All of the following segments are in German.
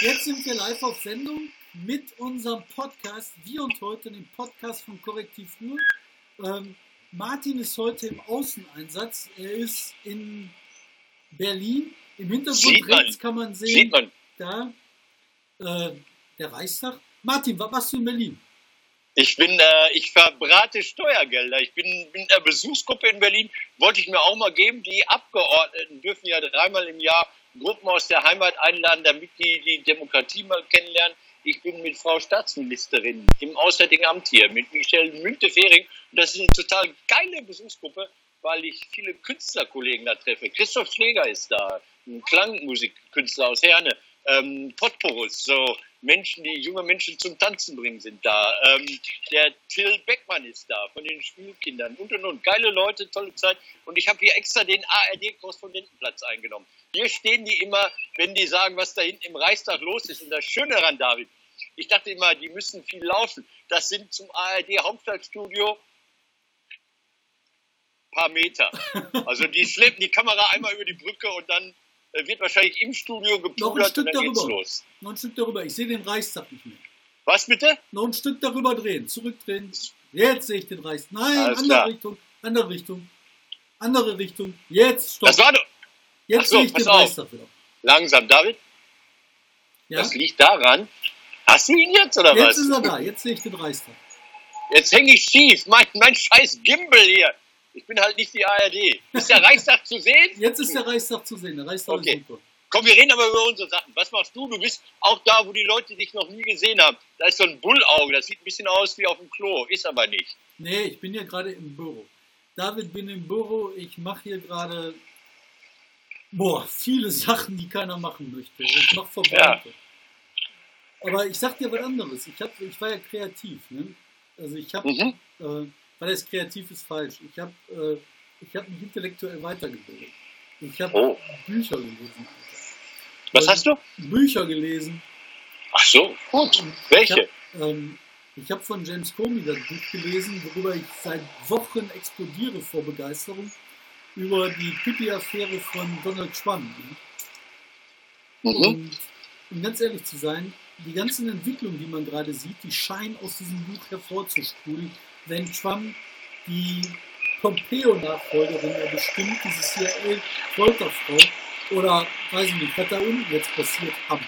Jetzt sind wir live auf Sendung mit unserem Podcast, wie und heute, dem Podcast von Korrektiv Ruhr. Ähm, Martin ist heute im Außeneinsatz. Er ist in Berlin. Im Hintergrund rechts kann man sehen, Sieht man. da äh, der Reichstag. Martin, was machst du in Berlin? Ich bin, äh, ich verbrate Steuergelder. Ich bin, bin in der Besuchsgruppe in Berlin. Wollte ich mir auch mal geben. Die Abgeordneten dürfen ja dreimal im Jahr Gruppen aus der Heimat einladen, damit die die Demokratie mal kennenlernen. Ich bin mit Frau Staatsministerin im Auswärtigen Amt hier, mit Michelle Müntefering. Und das ist eine total geile Besuchsgruppe, weil ich viele Künstlerkollegen da treffe. Christoph Schläger ist da, ein Klangmusikkünstler aus Herne. Ähm, Potporus, so Menschen, die junge Menschen zum Tanzen bringen, sind da. Ähm, der Till Beckmann ist da von den Spielkindern und und und. Geile Leute, tolle Zeit. Und ich habe hier extra den ARD-Korrespondentenplatz eingenommen. Hier stehen die immer, wenn die sagen, was da hinten im Reichstag los ist. Und das Schöne daran, David, ich dachte immer, die müssen viel laufen. Das sind zum ARD-Hauptstadtstudio paar Meter. Also die schleppen die Kamera einmal über die Brücke und dann wird wahrscheinlich im Studio Noch ein gepudert Stück und dann geht's darüber. los. Noch ein Stück darüber. Ich sehe den Reichstag nicht mehr. Was bitte? Noch ein Stück darüber drehen. Zurückdrehen. Jetzt sehe ich den Reichstag. Nein, Alles andere klar. Richtung. Andere Richtung. Andere Richtung. Jetzt stopp. Das war doch Jetzt so, sehe ich den auf. Reichstag wieder. langsam, David. Ja? Das liegt daran. Hast du ihn jetzt oder Jetzt was? ist er da. Jetzt sehe ich den Reichstag. Jetzt hänge ich schief. Mein, mein scheiß Gimbal hier. Ich bin halt nicht die ARD. Ist der Reichstag zu sehen? Jetzt ist der Reichstag zu sehen. Der Reichstag Okay. ist super. Komm, wir reden aber über unsere Sachen. Was machst du? Du bist auch da, wo die Leute dich noch nie gesehen haben. Da ist so ein Bullauge. Das sieht ein bisschen aus wie auf dem Klo. Ist aber nicht. Nee, ich bin ja gerade im Büro. David bin im Büro. Ich mache hier gerade boah, viele Sachen, die keiner machen möchte. Ich mache Verwaltung. Aber ich sag dir was anderes. Ich, hab, ich war ja kreativ. Ne? Also ich habe, Mhm. äh, weil das kreativ ist falsch. Ich habe äh, ich hab mich intellektuell weitergebildet. Ich habe Oh. Bücher gelesen. Was hast du? Bücher gelesen. Ach so, gut. Ich Welche? habe ähm, ich hab von James Comey das Buch gelesen, worüber ich seit Wochen explodiere vor Begeisterung, über die Pipi-Affäre von Donald Trump. Mhm. Und um ganz ehrlich zu sein, die ganzen Entwicklungen, die man gerade sieht, die scheinen aus diesem Buch hervorzusprudeln, wenn Trump die Pompeo-Nachfolgerin ja bestimmt, diese CIA-Folterfrau, oder weiß ich nicht, was da unten jetzt passiert haben.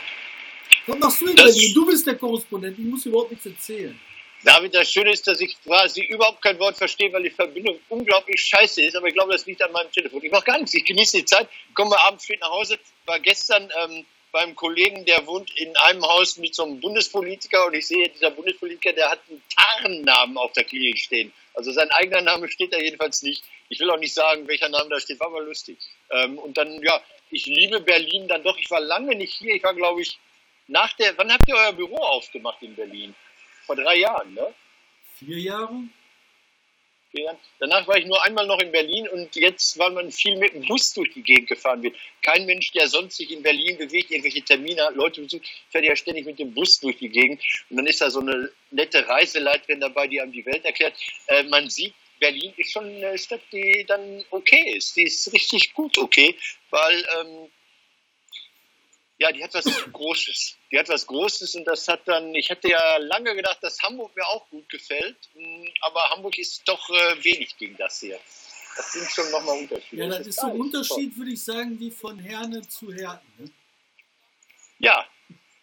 Was machst du in Berlin? Du bist der Korrespondent, ich muss überhaupt nichts erzählen. David, das Schöne ist, dass ich quasi überhaupt kein Wort verstehe, weil die Verbindung unglaublich scheiße ist. Aber ich glaube, das liegt an meinem Telefon. Ich mache gar nichts. Ich genieße die Zeit, komme abends spät nach Hause. War gestern ähm, beim Kollegen, der wohnt in einem Haus mit so einem Bundespolitiker und ich sehe, dieser Bundespolitiker, der hat einen Tarnnamen auf der Klinik stehen. Also sein eigener Name steht da jedenfalls nicht. Ich will auch nicht sagen, welcher Name da steht. War mal lustig. Ähm, und dann, ja, ich liebe Berlin dann doch. Ich war lange nicht hier. Ich war, glaube ich, nach der, wann habt ihr euer Büro aufgemacht in Berlin? Vor drei Jahren, ne? Vier Jahre? Jahren. Danach war ich nur einmal noch in Berlin und jetzt, weil man viel mit dem Bus durch die Gegend gefahren wird. Kein Mensch, der sonst sich in Berlin bewegt, irgendwelche Termine hat, Leute besucht, fährt ja ständig mit dem Bus durch die Gegend. Und dann ist da so eine nette Reiseleiterin dabei, die einem die Welt erklärt. Äh, man sieht, Berlin ist schon eine Stadt, die dann okay ist. Die ist richtig gut okay, weil ähm, ja, die hat was Großes. Die hat was Großes und das hat dann, ich hatte ja lange gedacht, dass Hamburg mir auch gut gefällt, mh, aber Hamburg ist doch äh, wenig gegen das hier. Das sind schon nochmal Unterschiede. Ja, das ist so ein Unterschied, würde ich sagen, wie von Herne zu Herten. Ne? Ja.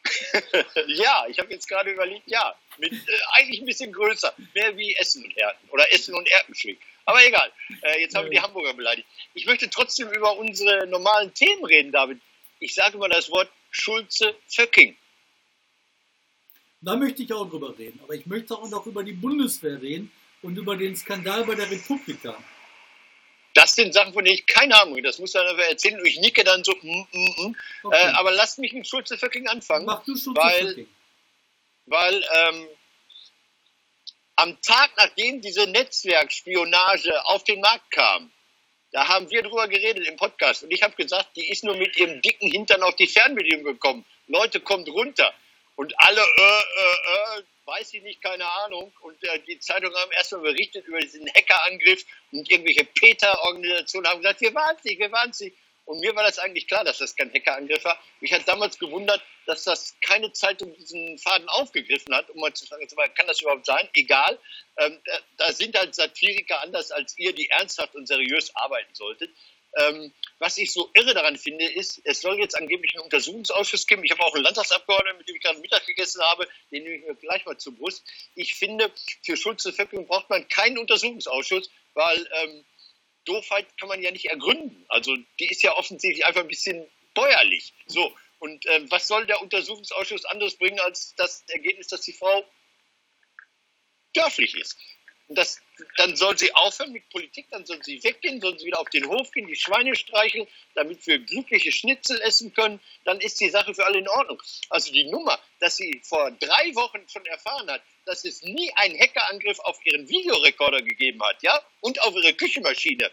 ja, ich habe jetzt gerade überlegt, ja, mit, äh, eigentlich ein bisschen größer, mehr wie Essen und Herten oder Essen und Erpenschwick. Aber egal, äh, jetzt haben wir die Hamburger beleidigt. Ich möchte trotzdem über unsere normalen Themen reden, David. Ich sage mal das Wort Schulze-Föcking. Da möchte ich auch drüber reden. Aber ich möchte auch noch über die Bundeswehr reden und über den Skandal bei der Republika. Das sind Sachen, von denen ich keine Ahnung habe. Das muss dann aber erzählen und ich nicke dann so, mm, mm, mm. Okay. Äh, aber lasst mich mit Schulze-Föcking anfangen. Mach du schon weil- weil ähm, am Tag, nachdem diese Netzwerkspionage auf den Markt kam, da haben wir drüber geredet im Podcast und ich habe gesagt, die ist nur mit ihrem dicken Hintern auf die Fernbedienung gekommen. Leute, kommt runter. Und alle, äh, äh, äh, weiß ich nicht, keine Ahnung. Und äh, die Zeitungen haben erstmal berichtet über diesen Hackerangriff und irgendwelche Peter-Organisationen haben gesagt, wir waren es nicht, wir waren es nicht. Und mir war das eigentlich klar, dass das kein Hackerangriff war. Mich hat damals gewundert, dass das keine Zeitung diesen Faden aufgegriffen hat, um mal zu sagen, kann das überhaupt sein? Egal. Ähm, da sind halt Satiriker anders als ihr, die ernsthaft und seriös arbeiten solltet. Ähm, was ich so irre daran finde, ist, es soll jetzt angeblich einen Untersuchungsausschuss geben. Ich habe auch einen Landtagsabgeordneten, mit dem ich gerade Mittag gegessen habe, den nehme ich mir gleich mal zur Brust. Ich finde, für Schulze Völkerung braucht man keinen Untersuchungsausschuss, weil ähm, Doofheit kann man ja nicht ergründen. Also die ist ja offensichtlich einfach ein bisschen bäuerlich. So, und ähm, was soll der Untersuchungsausschuss anderes bringen als das Ergebnis, dass die Frau dörflich ist? Und das, dann soll sie aufhören mit Politik, dann soll sie weggehen, soll sie wieder auf den Hof gehen, die Schweine streicheln, damit wir glückliche Schnitzel essen können, dann ist die Sache für alle in Ordnung. Also die Nummer, dass sie vor drei Wochen schon erfahren hat, dass es nie einen Hackerangriff auf ihren Videorekorder gegeben hat, ja, und auf ihre Küchenmaschine.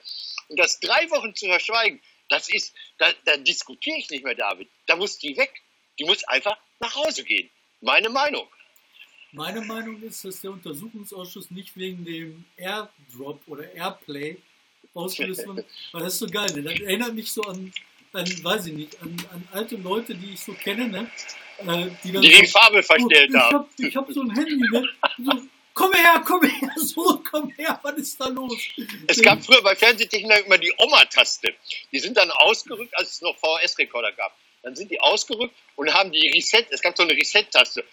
Und das drei Wochen zu verschweigen, das ist, da, da diskutiere ich nicht mehr, David. Da muss die weg. Die muss einfach nach Hause gehen. Meine Meinung. Meine Meinung ist, dass der Untersuchungsausschuss nicht wegen dem Airdrop oder Airplay ausgelöst wurde, weil das ist so geil. Ne? Das erinnert mich so an, an weiß ich nicht, an, an alte Leute, die ich so kenne, ne? Äh, die, dann die so, Farbe verstellt oh, haben. Ich habe hab so ein Handy, ne? So, komm her, komm her, so, komm her, was ist da los? Es gab früher bei Fernsehtechnik immer die Oma-Taste. Die sind dann ausgerückt, als es noch VHS-Rekorder gab. Dann sind die ausgerückt und haben die Reset, es gab so eine Reset-Taste.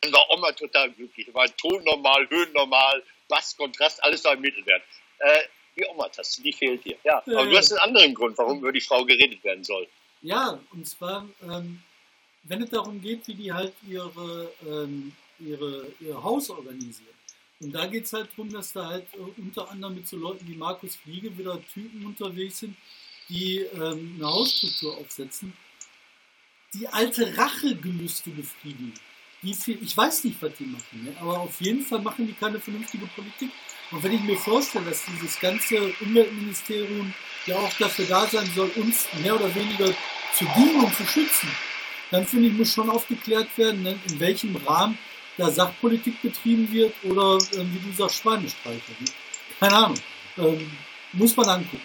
Dann war Oma total glücklich. War Ton normal, Höhen normal, Bass, Kontrast, alles war im Mittelwert. Äh, die Oma-Taste, die fehlt hier. Ja, aber äh, du hast einen anderen Grund, warum über die Frau geredet werden soll. Ja, und zwar, ähm, wenn es darum geht, wie die halt ihre, ähm, ihre, ihr Haus organisieren. Und da geht es halt darum, dass da halt äh, unter anderem mit so Leuten wie Markus Fliege wieder Typen unterwegs sind, die ähm, eine Hausstruktur aufsetzen, die alte Rachegelüste befriedigen die viel, ich weiß nicht, was die machen, ne? aber auf jeden Fall machen die keine vernünftige Politik. Und wenn ich mir vorstelle, dass dieses ganze Umweltministerium ja auch dafür da sein soll, uns mehr oder weniger zu dienen und zu schützen, dann finde ich, muss schon aufgeklärt werden, ne? in welchem Rahmen da Sachpolitik betrieben wird oder äh, wie du sagst, Schweinestreicher. Ne? Keine Ahnung. Ähm, muss man angucken.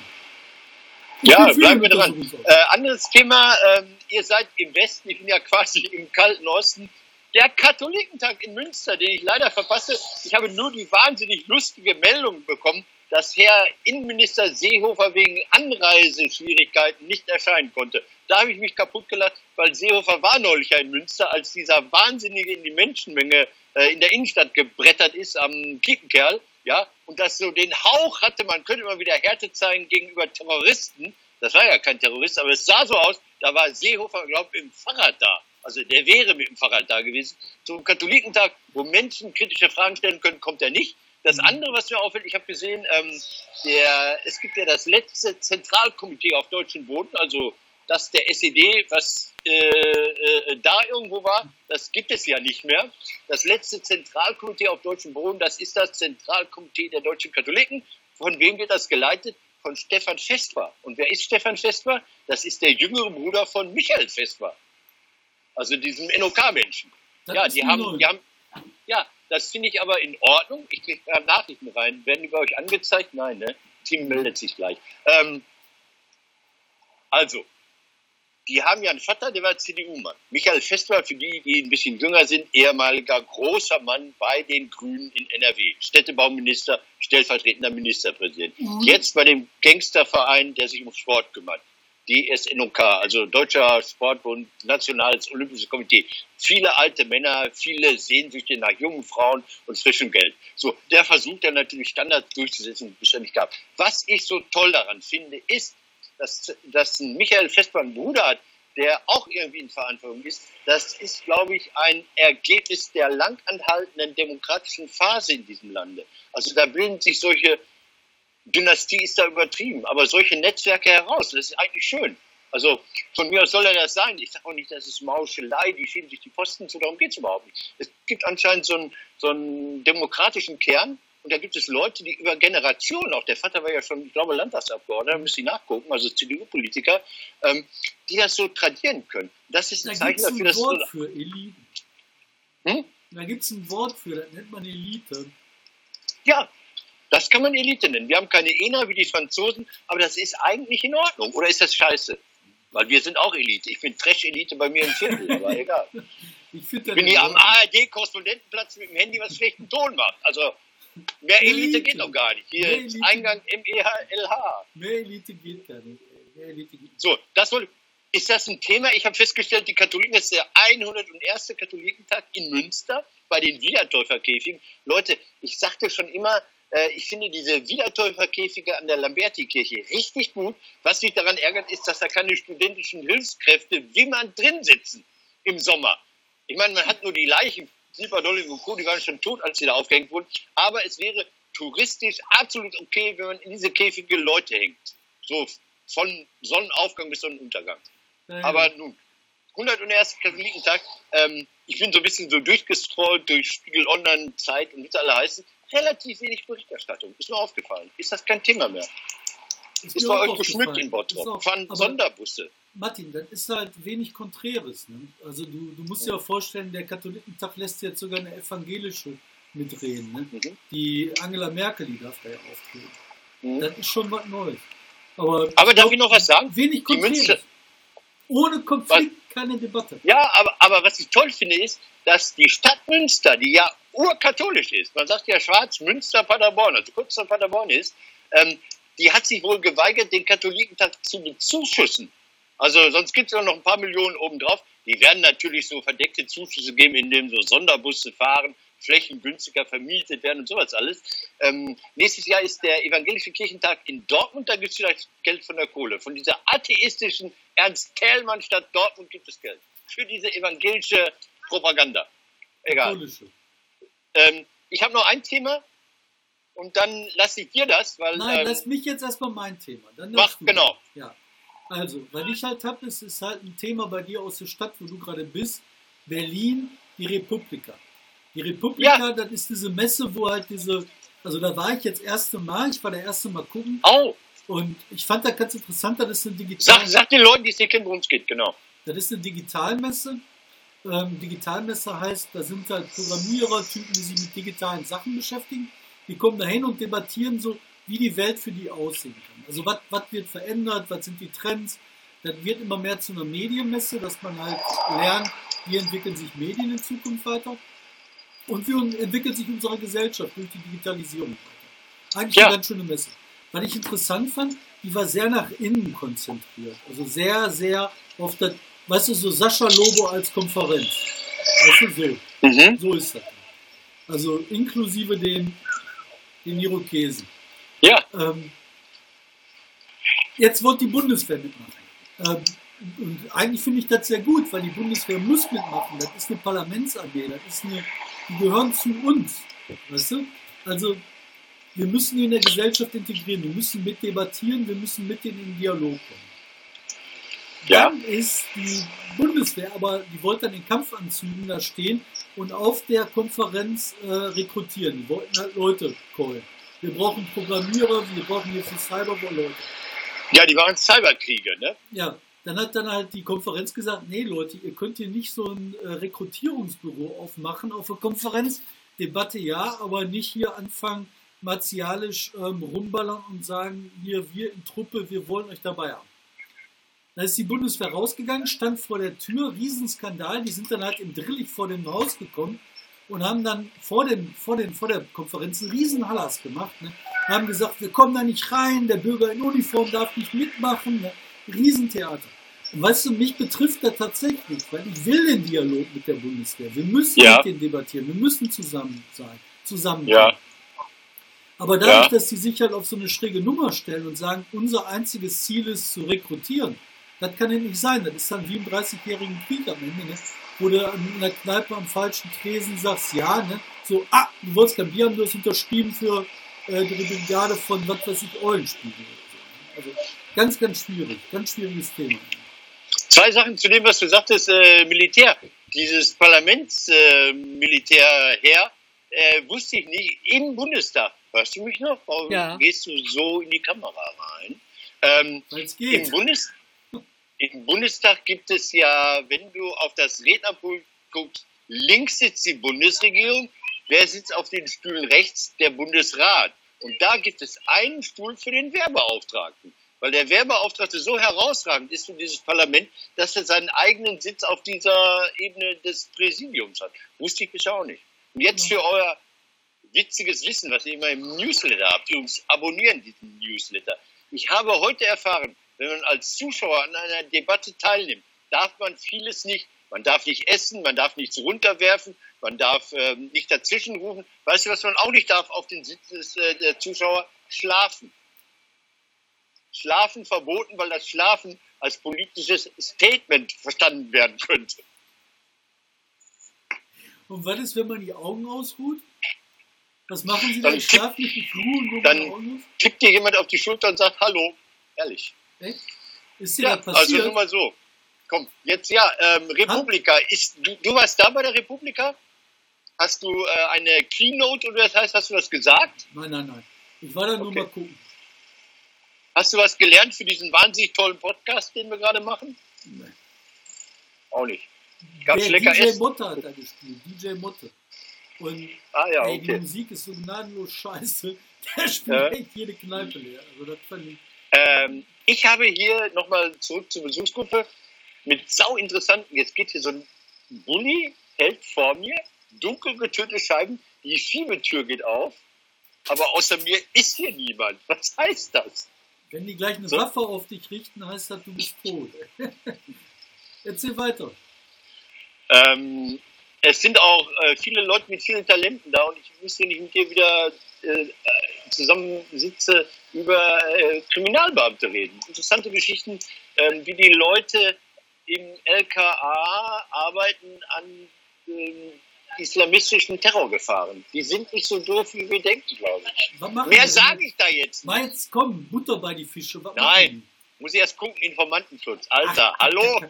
Ich ja, bleiben wir dran. Äh, anderes Thema, ähm, ihr seid im Westen, ich bin ja quasi im kalten Osten. Der Katholikentag in Münster, den ich leider verpasse, ich habe nur die wahnsinnig lustige Meldung bekommen, dass Herr Innenminister Seehofer wegen Anreiseschwierigkeiten nicht erscheinen konnte. Da habe ich mich kaputt gelacht, weil Seehofer war neulich ja in Münster, als dieser Wahnsinnige in die Menschenmenge äh, in der Innenstadt gebrettert ist am Kiepenkerl, ja, und das so den Hauch hatte, man könnte mal wieder Härte zeigen gegenüber Terroristen. Das war ja kein Terrorist, aber es sah so aus, da war Seehofer, glaube ich, im Fahrrad da. Also der wäre mit dem Fahrrad da gewesen. Zum Katholikentag, wo Menschen kritische Fragen stellen können, kommt er nicht. Das mhm. andere, was mir auffällt, ich habe gesehen, ähm, der, es gibt ja das letzte Zentralkomitee auf deutschem Boden, also das der SED, was äh, äh, da irgendwo war, das gibt es ja nicht mehr. Das letzte Zentralkomitee auf deutschem Boden, das ist das Zentralkomitee der deutschen Katholiken. Von wem wird das geleitet? Von Stefan Festwer. Und wer ist Stefan Festwer? Das ist der jüngere Bruder von Michael Festwer also diesem NOK-Menschen. Ja, die haben, die haben, ja, das finde ich aber in Ordnung. Ich kriege gerade Nachrichten rein. Werden die bei euch angezeigt? Nein, ne? Team meldet sich gleich. Ähm, also, die haben ja einen Vater, der war CDU-Mann. Michael Festwald, für die, die ein bisschen jünger sind, ehemaliger großer Mann bei den Grünen in NRW. Städtebauminister, stellvertretender Ministerpräsident. Mhm. Jetzt bei dem Gangsterverein, der sich um Sport kümmert. DSNOK, also Deutscher Sportbund, Nationales Olympisches Komitee. Viele alte Männer, viele Sehnsüchte nach jungen Frauen und frischem Geld. So, der versucht dann natürlich Standards durchzusetzen, die es beständig gab. Was ich so toll daran finde, ist, dass, dass Michael Festmann einen Bruder hat, der auch irgendwie in Verantwortung ist. Das ist, glaube ich, ein Ergebnis der langanhaltenden demokratischen Phase in diesem Lande. Also da bilden sich solche Dynastie ist da übertrieben, aber solche Netzwerke heraus, das ist eigentlich schön. Also von mir aus soll er das sein. Ich sage auch nicht, das ist Mauschelei, die schieben sich die Posten zu, darum geht es überhaupt nicht. Es gibt anscheinend so einen, so einen demokratischen Kern und da gibt es Leute, die über Generationen, auch der Vater war ja schon, ich glaube, Landtagsabgeordneter, da müssen Sie nachgucken, also CDU-Politiker, ähm, die das so tradieren können. Das ist ein da Zeichen dafür, dass... Wort für Eliten. Hm? Da gibt es ein Wort für, das nennt man Elite. Ja, das kann man Elite nennen. Wir haben keine ENA wie die Franzosen, aber das ist eigentlich in Ordnung. Oder ist das scheiße? Weil wir sind auch Elite. Ich bin Trash-Elite bei mir im Viertel, aber egal. Ich, bin hier am ARD-Korrespondentenplatz mit dem Handy, was schlechten Ton macht. Also mehr Elite, Elite. geht doch gar nicht. Hier ist Eingang MEHLH. Mehr Elite geht gar nicht. So, das wollte ist das ein Thema? Ich habe festgestellt, die Katholiken, das ist der 101. Katholikentag in Münster bei den Wiedertäuferkäfigen. Leute, ich sagte schon immer, äh, ich finde diese Wiedertäuferkäfige an der Lamberti-Kirche richtig gut. Was mich daran ärgert, ist, dass da keine studentischen Hilfskräfte wie man drin sitzen im Sommer. Ich meine, man hat nur die Leichen, Silberdolling und Co., die waren schon tot, als sie da aufgehängt wurden. Aber es wäre touristisch absolut okay, wenn man in diese Käfige Leute hängt. So von Sonnenaufgang bis Sonnenuntergang. Ja, Aber nun, 101. Katholikentag, ähm, ich bin so ein bisschen so durchgestrollt durch Spiegel Online, Zeit und wie es alle heißen. Relativ wenig Berichterstattung. Ist mir aufgefallen. Ist das kein Thema mehr? Ist, ist bei euch geschmückt in Bottrop. Fahren Sonderbusse. Martin, das ist halt wenig Konträres. Ne? Also du, du musst dir auch vorstellen, der Katholikentag lässt jetzt sogar eine evangelische mitreden. Ne? Mhm. Die Angela Merkel, die darf da ja auftreten. Mhm. Das ist schon was Neues. Aber, aber darf ich noch was sagen? Wenig Konträres. Ohne Konflikt was? keine Debatte. Ja, aber, aber was ich toll finde, ist, dass die Stadt Münster, die ja urkatholisch ist, man sagt ja Schwarz, Münster, Paderborn, also kurz vor Paderborn ist, ähm, die hat sich wohl geweigert, den Katholikentag zu bezuschussen. Also sonst gibt es noch ein paar Millionen obendrauf. Die werden natürlich so verdeckte Zuschüsse geben, indem so Sonderbusse fahren, Flächen günstiger vermietet werden und sowas alles. Ähm, nächstes Jahr ist der Evangelische Kirchentag in Dortmund, da gibt es vielleicht Geld von der Kohle. Von dieser atheistischen Ernst-Thälmann-Stadt Dortmund gibt es Geld. Für diese evangelische Propaganda. Egal. Ähm, ich habe noch ein Thema und dann lasse ich dir das, weil. Nein, ähm, lass mich jetzt erstmal mein Thema. Dann mach, genau. Ja. Also, weil ich halt habe, es ist halt ein Thema bei dir aus der Stadt, wo du gerade bist. Berlin, die Republika. Die Republika, ja. das ist diese Messe, wo halt diese, also da war ich jetzt erste Mal, ich war der erste Mal gucken. Oh. Und ich fand das ganz interessant, das ist eine digitale. Sag, sag den Leuten, die es nicht kennen, worum es geht, genau. Das ist eine Digitalmesse. Ähm, Digitalmesse heißt, da sind halt Programmierer, Typen, die sich mit digitalen Sachen beschäftigen. Die kommen da hin und debattieren so, wie die Welt für die aussehen kann. Also was, was wird verändert, was sind die Trends. Das wird immer mehr zu einer Medienmesse, dass man halt lernt, wie entwickeln sich Medien in Zukunft weiter. Und wie entwickelt sich unsere Gesellschaft durch die Digitalisierung weiter? Eigentlich ja. eine ganz schöne Messe. Was ich interessant fand, die war sehr nach innen konzentriert. Also sehr, sehr auf das, weißt du, so Sascha Lobo als Konferenz. Weißt du, so. Mhm. So ist das. Also inklusive den, den Irokesen. Ja. Ähm, jetzt wird die Bundeswehr mitmachen. Ähm, und eigentlich finde ich das sehr gut, weil die Bundeswehr muss mitmachen. Das ist eine Parlamentsarmee, das ist eine, die gehören zu uns. Weißt du? Also, wir müssen die in der Gesellschaft integrieren, wir müssen mit debattieren, wir müssen mit denen in Dialog kommen. Ja. Dann ist die Bundeswehr, aber die wollte dann in Kampfanzügen da stehen und auf der Konferenz äh, rekrutieren. Die wollten halt Leute callen. Wir brauchen Programmierer, wir brauchen hier für Cyberwar Leute. Ja, die waren Cyberkriege, ne? Ja, dann hat dann halt die Konferenz gesagt, nee Leute, ihr könnt hier nicht so ein äh, Rekrutierungsbüro aufmachen auf der Konferenz. Debatte ja, aber nicht hier anfangen, martialisch ähm, rumballern und sagen, hier, wir in Truppe, wir wollen euch dabei haben. Da ist die Bundeswehr rausgegangen, stand vor der Tür, Riesenskandal, die sind dann halt im Drillig vor dem Haus gekommen und haben dann vor, den, vor, den, vor der Konferenz einen Riesenhallas gemacht. Ne? Haben gesagt, wir kommen da nicht rein, der Bürger in Uniform darf nicht mitmachen. Ne? Riesentheater. Und weißt du, mich betrifft das tatsächlich, weil ich will den Dialog mit der Bundeswehr. Wir müssen ja. mit denen debattieren, wir müssen zusammen sein, zusammen. Ja. Aber dadurch, ja. dass die sich halt auf so eine schräge Nummer stellen und sagen, unser einziges Ziel ist zu rekrutieren, das kann ja nicht sein. Das ist dann wie im 30-jährigen Krieg am Ende, ne? wo du in der Kneipe am falschen Tresen sagst, ja, ne? so, ah, du wolltest kein Bier haben, du hast unterschrieben für äh, die Brigade von, was weiß ich, Eulenspiegel. Also ganz, ganz schwierig, ganz schwieriges Thema. Zwei Sachen zu dem, was du sagtest, äh, Militär. Dieses Parlamentsmilitär äh, her, äh, wusste ich nicht, im Bundestag. Hörst du mich noch? Warum ja. gehst du so in die Kamera rein? Ähm, geht. Im, Bundes Im Bundestag gibt es ja, wenn du auf das Rednerpult guckst, links sitzt die Bundesregierung, wer sitzt auf den Stühlen rechts? Der Bundesrat. Und da gibt es einen Stuhl für den Wehrbeauftragten. weil der Wehrbeauftragte so herausragend ist für dieses Parlament, dass er seinen eigenen Sitz auf dieser Ebene des Präsidiums hat. Wusste ich bisher auch nicht. Und jetzt für euer witziges Wissen, was ihr immer im Newsletter habt. Übrigens, abonnieren diesen Newsletter. Ich habe heute erfahren, wenn man als Zuschauer an einer Debatte teilnimmt, darf man vieles nicht. Man darf nicht essen, man darf nichts runterwerfen, man darf äh, nicht dazwischenrufen. Weißt du, was man auch nicht darf auf den Sitz des äh, der Zuschauer? Schlafen. Schlafen verboten, weil das Schlafen als politisches Statement verstanden werden könnte. Und was ist, wenn man die Augen ausruht? Was machen Sie dann? Dann Schlafen nicht die Flur und wo dann-? Tippt dir jemand auf die Schulter und sagt Hallo. Ehrlich. Echt? Ist dir Ja, das also passiert? nur mal so. Komm, jetzt ja, ähm, Republika. Ist, du, du warst da bei der Republika? Hast du äh, eine Keynote oder das heißt, hast du was gesagt? nein, nein, nein. Ich war da nur Okay. mal gucken. Hast du was gelernt für diesen wahnsinnig tollen Podcast, den wir gerade machen? Nee. Auch nicht. Gab's Der lecker DJ Essen? Motte hat da gespielt. DJ Motte. Und Ah ja, ey, die okay. Musik ist so gnadenlos scheiße. Der spielt Ja. echt jede Kneipe leer. Also das fand ich. Ähm, ich habe hier nochmal zurück zur Besuchsgruppe mit sau interessanten, jetzt geht hier so ein Bulli, hält vor mir, dunkel getönte Scheiben, die Schiebetür geht auf, aber außer mir ist hier niemand. Was heißt das? Wenn die gleich eine So. Waffe auf dich richten, heißt das, du bist tot. Erzähl weiter. Ähm, es sind auch äh, viele Leute mit vielen Talenten da und ich wüsste nicht mit dir wieder äh, äh, zusammensitze, über äh, Kriminalbeamte reden. Interessante Geschichten, ähm, wie die Leute im LKA arbeiten an ähm, islamistischen Terrorgefahren. Die sind nicht so doof, wie wir denken, glaube ich. Mehr sage ich da jetzt nicht. Meinst, komm, Butter bei die Fische. Was Nein. Muss ich erst gucken, Informantenschutz. Alter, Ach, hallo?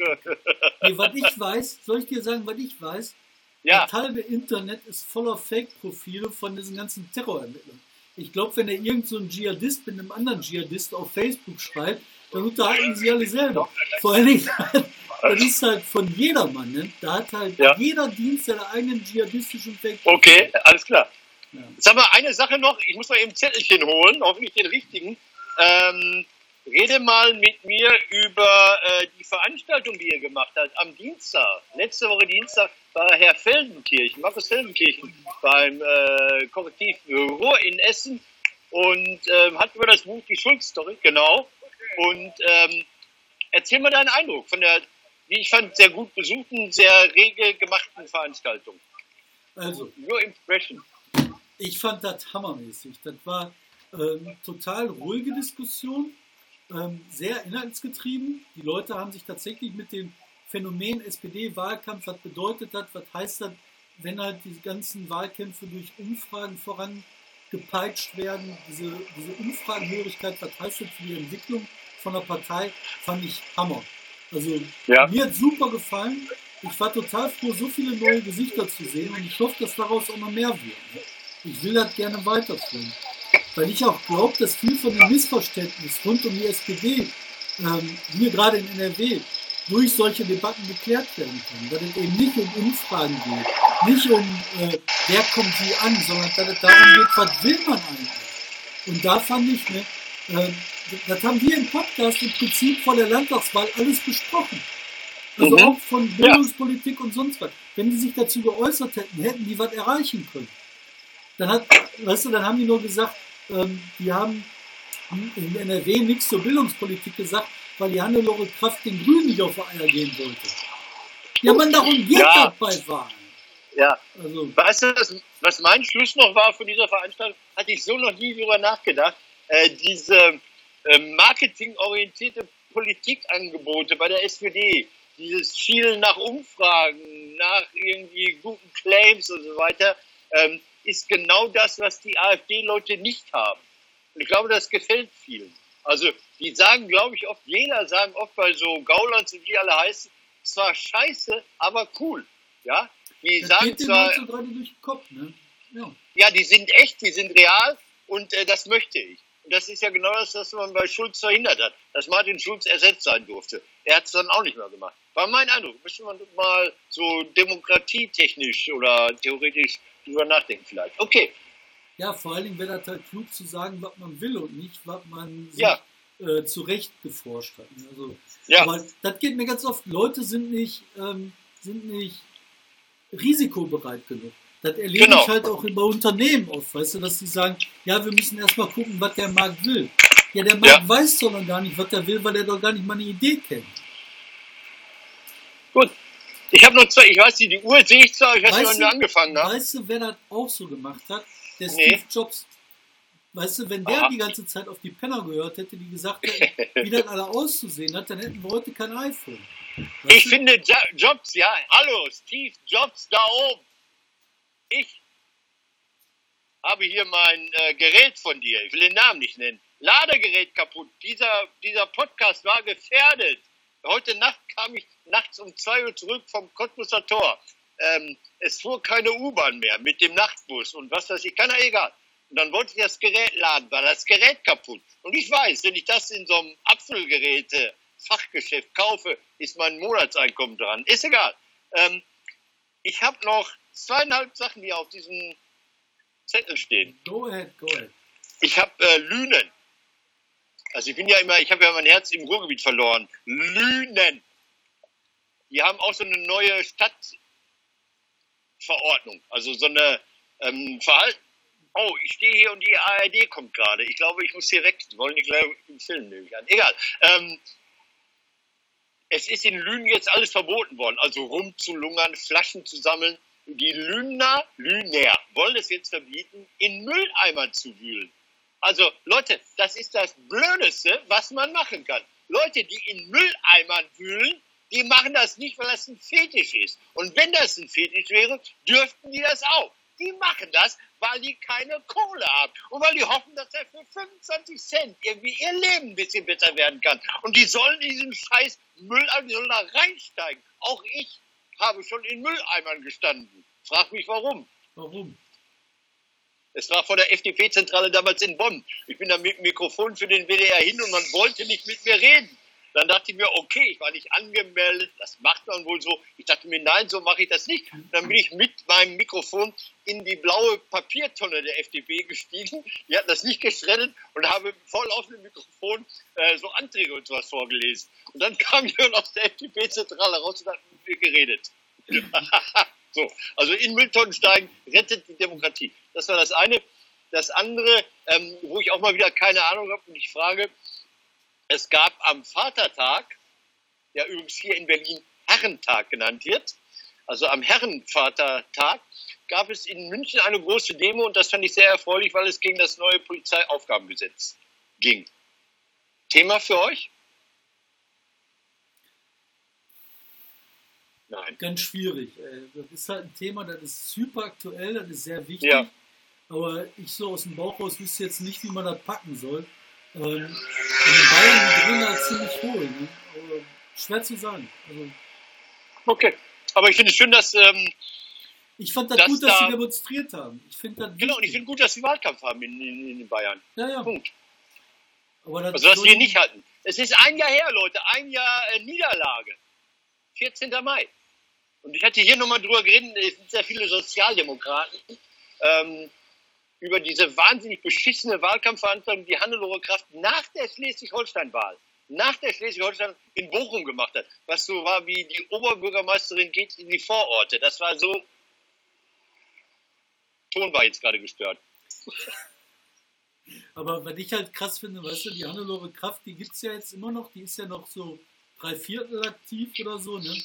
Nee, was ich weiß, soll ich dir sagen, was ich weiß? Ja, Das halbe Internet ist voller Fake-Profile von diesen ganzen Terrorermittlern. Ich glaube, wenn er irgend so ein Dschihadist mit einem anderen Dschihadist auf Facebook schreibt, dann unterhalten sie alle selber. Vor allen Dingen, das ist halt von jedermann. Ne? Da hat halt Ja. jeder Dienst seine eigenen dschihadistischen fake okay, alles klar. Ja. Sag mal, eine Sache noch, ich muss mal eben ein Zettelchen holen, hoffentlich den richtigen. Ähm, rede mal mit mir über äh, die Veranstaltung, die ihr gemacht habt am Dienstag. Letzte Woche Dienstag war Herr Feldenkirchen, Markus Feldenkirchen beim äh, Korrektiv Ruhr in Essen und ähm, hat über das Buch die Schulz-Story, genau. Und ähm, erzähl mal deinen Eindruck von der, wie ich fand, sehr gut besuchten, sehr rege gemachten Veranstaltung. Also, Your impression. ich fand das hammermäßig. Das war ähm, total ruhige Diskussion, ähm, sehr inhaltsgetrieben. Die Leute haben sich tatsächlich mit dem Phänomen SPD-Wahlkampf, was bedeutet das, was heißt das, wenn halt die ganzen Wahlkämpfe durch Umfragen vorangepeitscht werden, diese, diese Umfragenhörigkeit, was heißt das für die Entwicklung von der Partei, fand ich Hammer. Also Ja. mir hat super gefallen. Ich war total froh, so viele neue Gesichter zu sehen und ich hoffe, dass daraus auch noch mehr wird. Ich will das gerne weiterführen. Weil ich auch glaube, dass viel von dem Missverständnis rund um die SPD, ähm, hier gerade in NRW, durch solche Debatten geklärt werden kann. Dass es eben nicht um Umfragen geht, nicht um, äh, wer kommt wie an, sondern dass es darum geht, was will man eigentlich. Und da fand ich, ne, äh, das haben wir im Podcast im Prinzip vor der Landtagswahl alles besprochen. Also Mhm. auch von Bildungspolitik und sonst was. Wenn die sich dazu geäußert hätten, hätten die was erreichen können. Dann hat, weißt du, dann haben die nur gesagt, ähm, die haben in NRW nichts zur Bildungspolitik gesagt, weil die Hannelore Kraft den Grünen nicht auf die Eier gehen wollte. Ja, man, darum geht Ja. das bei Wahlen. Ja. Also, Weißt du, was, was mein Schluss noch war von dieser Veranstaltung? Hatte ich so noch nie drüber nachgedacht. Äh, diese äh, marketingorientierte Politikangebote bei der SPD, dieses Schielen nach Umfragen, nach irgendwie guten Claims und so weiter, ähm, ist genau das, was die AfD-Leute nicht haben. Und ich glaube, das gefällt vielen. Also, die sagen, glaube ich, oft, Wähler sagen oft bei so Gaulands und wie alle heißen, zwar scheiße, aber cool. Ja, die das sagen zwar, so gerade durch den Kopf, ne? Ja. ja, die sind echt, die sind real und äh, das möchte ich. Und das ist ja genau das, was man bei Schulz verhindert hat, dass Martin Schulz ersetzt sein durfte. Er hat es dann auch nicht mehr gemacht. War mein Eindruck. Müsste man mal so demokratietechnisch oder theoretisch drüber nachdenken vielleicht. Okay, Ja, vor allen Dingen wäre das halt klug zu sagen, was man will und nicht, was man sich Ja. äh, zurecht geforscht hat. Also, Ja. Aber das geht mir ganz oft. Leute sind nicht, ähm, sind nicht risikobereit genug. Das erlebe Genau. ich halt auch über Unternehmen oft, weißt du, dass die sagen, ja, wir müssen erstmal gucken, was der Markt will. Ja, der Markt Ja. weiß doch noch gar nicht, was er will, weil er doch gar nicht mal eine Idee kennt. Gut. Ich habe noch zwei, ich weiß nicht, die Uhr sehe ich zwar, ich weiß nicht, wann wir angefangen haben. Weißt du, wer das auch so gemacht hat? Der Nee. Steve Jobs. Weißt du, wenn der Aha. die ganze Zeit auf die Penner gehört hätte, die gesagt hätten, wie das alle auszusehen hat, dann hätten wir heute kein iPhone. Weißt Ich du? finde jo Jobs, ja, hallo, Steve Jobs da oben. Ich habe hier mein äh, Gerät von dir, ich will den Namen nicht nennen. Ladegerät kaputt. Dieser, dieser Podcast war gefährdet. Heute Nacht kam ich nachts um 2 Uhr zurück vom Cottbuser Tor. Ähm, es fuhr keine U-Bahn mehr mit dem Nachtbus und was weiß ich, keiner egal. Und dann wollte ich das Gerät laden, war das Gerät kaputt. Und ich weiß, wenn ich das in so einem Apfelgeräte Fachgeschäft kaufe, ist mein Monatseinkommen dran. Ist egal. Ähm, ich habe noch zweieinhalb Sachen hier auf diesem Zettel stehen. Go ahead, go ahead. Ich habe äh, Lünen. Also ich bin ja immer, ich habe ja mein Herz im Ruhrgebiet verloren. Lünen. Die haben auch so eine neue Stadtverordnung. Also so eine ähm, Verhalten. Oh, ich stehe hier und die ARD kommt gerade. Ich glaube, ich muss hier weg. Die wollen die gleich im Film nehme ich an. Egal. Ähm, es ist in Lünen jetzt alles verboten worden. Also rumzulungern, Flaschen zu sammeln. Die Lüner, Lüner wollen es jetzt verbieten, in Mülleimern zu wühlen. Also Leute, das ist das Blödeste, was man machen kann. Leute, die in Mülleimern wühlen, die machen das nicht, weil das ein Fetisch ist. Und wenn das ein Fetisch wäre, dürften die das auch. Die machen das, weil die keine Kohle haben und weil die hoffen, dass er für 25 Cent irgendwie ihr Leben ein bisschen besser werden kann. Und die sollen in diesen scheiß Mülleimer, die sollen da reinsteigen. Auch ich habe schon in Mülleimern gestanden. Frag mich warum. Warum? Es war vor der FDP-Zentrale damals in Bonn. Ich bin da mit dem Mikrofon für den WDR hin und man wollte nicht mit mir reden. Dann dachte ich mir, okay, ich war nicht angemeldet, das macht man wohl so. Ich dachte mir, nein, so mache ich das nicht. Dann bin ich mit meinem Mikrofon in die blaue Papiertonne der FDP gestiegen. Die hatten das nicht geschreddert und habe voll auf dem Mikrofon äh, so Anträge und sowas vorgelesen. Und dann kam jemand aus der FDP-Zentrale raus und hat mit mir geredet. so, also in Mülltonnen steigen rettet die Demokratie. Das war das eine. Das andere, ähm, wo ich auch mal wieder keine Ahnung habe und ich frage, es gab am Vatertag, der übrigens hier in Berlin Herrentag genannt wird, also am Herrenvatertag, gab es in München eine große Demo und das fand ich sehr erfreulich, weil es gegen das neue Polizeiaufgabengesetz ging. Thema für euch? Nein. Ganz schwierig. äh, Das ist halt ein Thema, das ist super aktuell, das ist sehr wichtig. Ja. Aber ich so aus dem Bauch raus wüsste jetzt nicht, wie man das packen soll. In Bayern die halt ziemlich hohl. Ne? Aber schwer zu sagen. Also, Okay. Aber ich finde es schön, dass, ähm, ich fand das, Das gut, dass da- sie demonstriert haben. Ich das genau, und ich finde gut, dass sie Wahlkampf haben in, in, in Bayern. ja, ja. Punkt. Aber das Also, dass soll- wir nicht hatten. Es ist ein Jahr her, Leute, ein Jahr äh, Niederlage. 14. Mai. Und ich hatte hier nochmal drüber geredet, es sind sehr viele Sozialdemokraten, ähm, über diese wahnsinnig beschissene Wahlkampfveranstaltung, die Hannelore Kraft nach der Schleswig-Holstein-Wahl, nach der Schleswig-Holstein in Bochum gemacht hat. Was so war wie die Oberbürgermeisterin geht in die Vororte. Das war so. Ton war jetzt gerade gestört. Aber was ich halt krass finde, weißt du, die Hannelore Kraft, die gibt es ja jetzt immer noch, die ist ja noch so drei Viertel aktiv oder so, ne?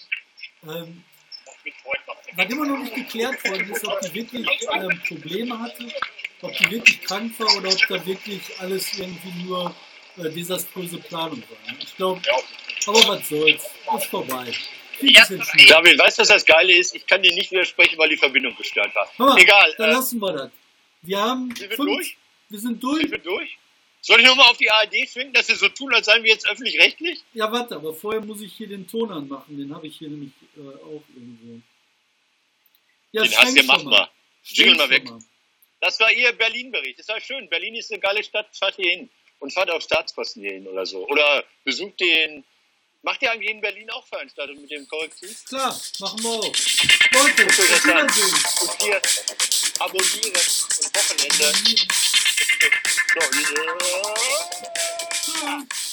Ähm, was immer noch nicht geklärt worden ist, ob die wirklich ähm, Probleme hatte, ob die wirklich krank war oder ob da wirklich alles irgendwie nur äh, desaströse Planung war. Ich glaube, aber was soll's, ist vorbei. Schwierig. David, weißt du, was das Geile ist? Ich kann dir nicht widersprechen, weil die Verbindung gestört war. Mal, Egal. dann Äh, lassen wir das. Wir haben sind wir fünf, durch? wir sind durch. Sind wir durch? Soll ich nochmal auf die ARD schwingen, dass sie so tun, als seien wir jetzt öffentlich-rechtlich? Ja, warte, aber vorher muss ich hier den Ton anmachen. Den habe ich hier nämlich äh, auch irgendwo. Ja, Den hast du, schwenk mach schon mal. Jingle mal weg. Das war Ihr Berlin-Bericht. Das war schön. Berlin ist eine geile Stadt. Fahrt hier hin. Und fahrt auf Staatskosten hier hin oder so. Oder besucht den. Macht ihr eigentlich in Berlin auch Veranstaltungen mit dem Korrektiv? Klar, machen wir auch. Leute, das. Wiedersehen. Und hier abonnieren und Wochenende. So, Tschüss.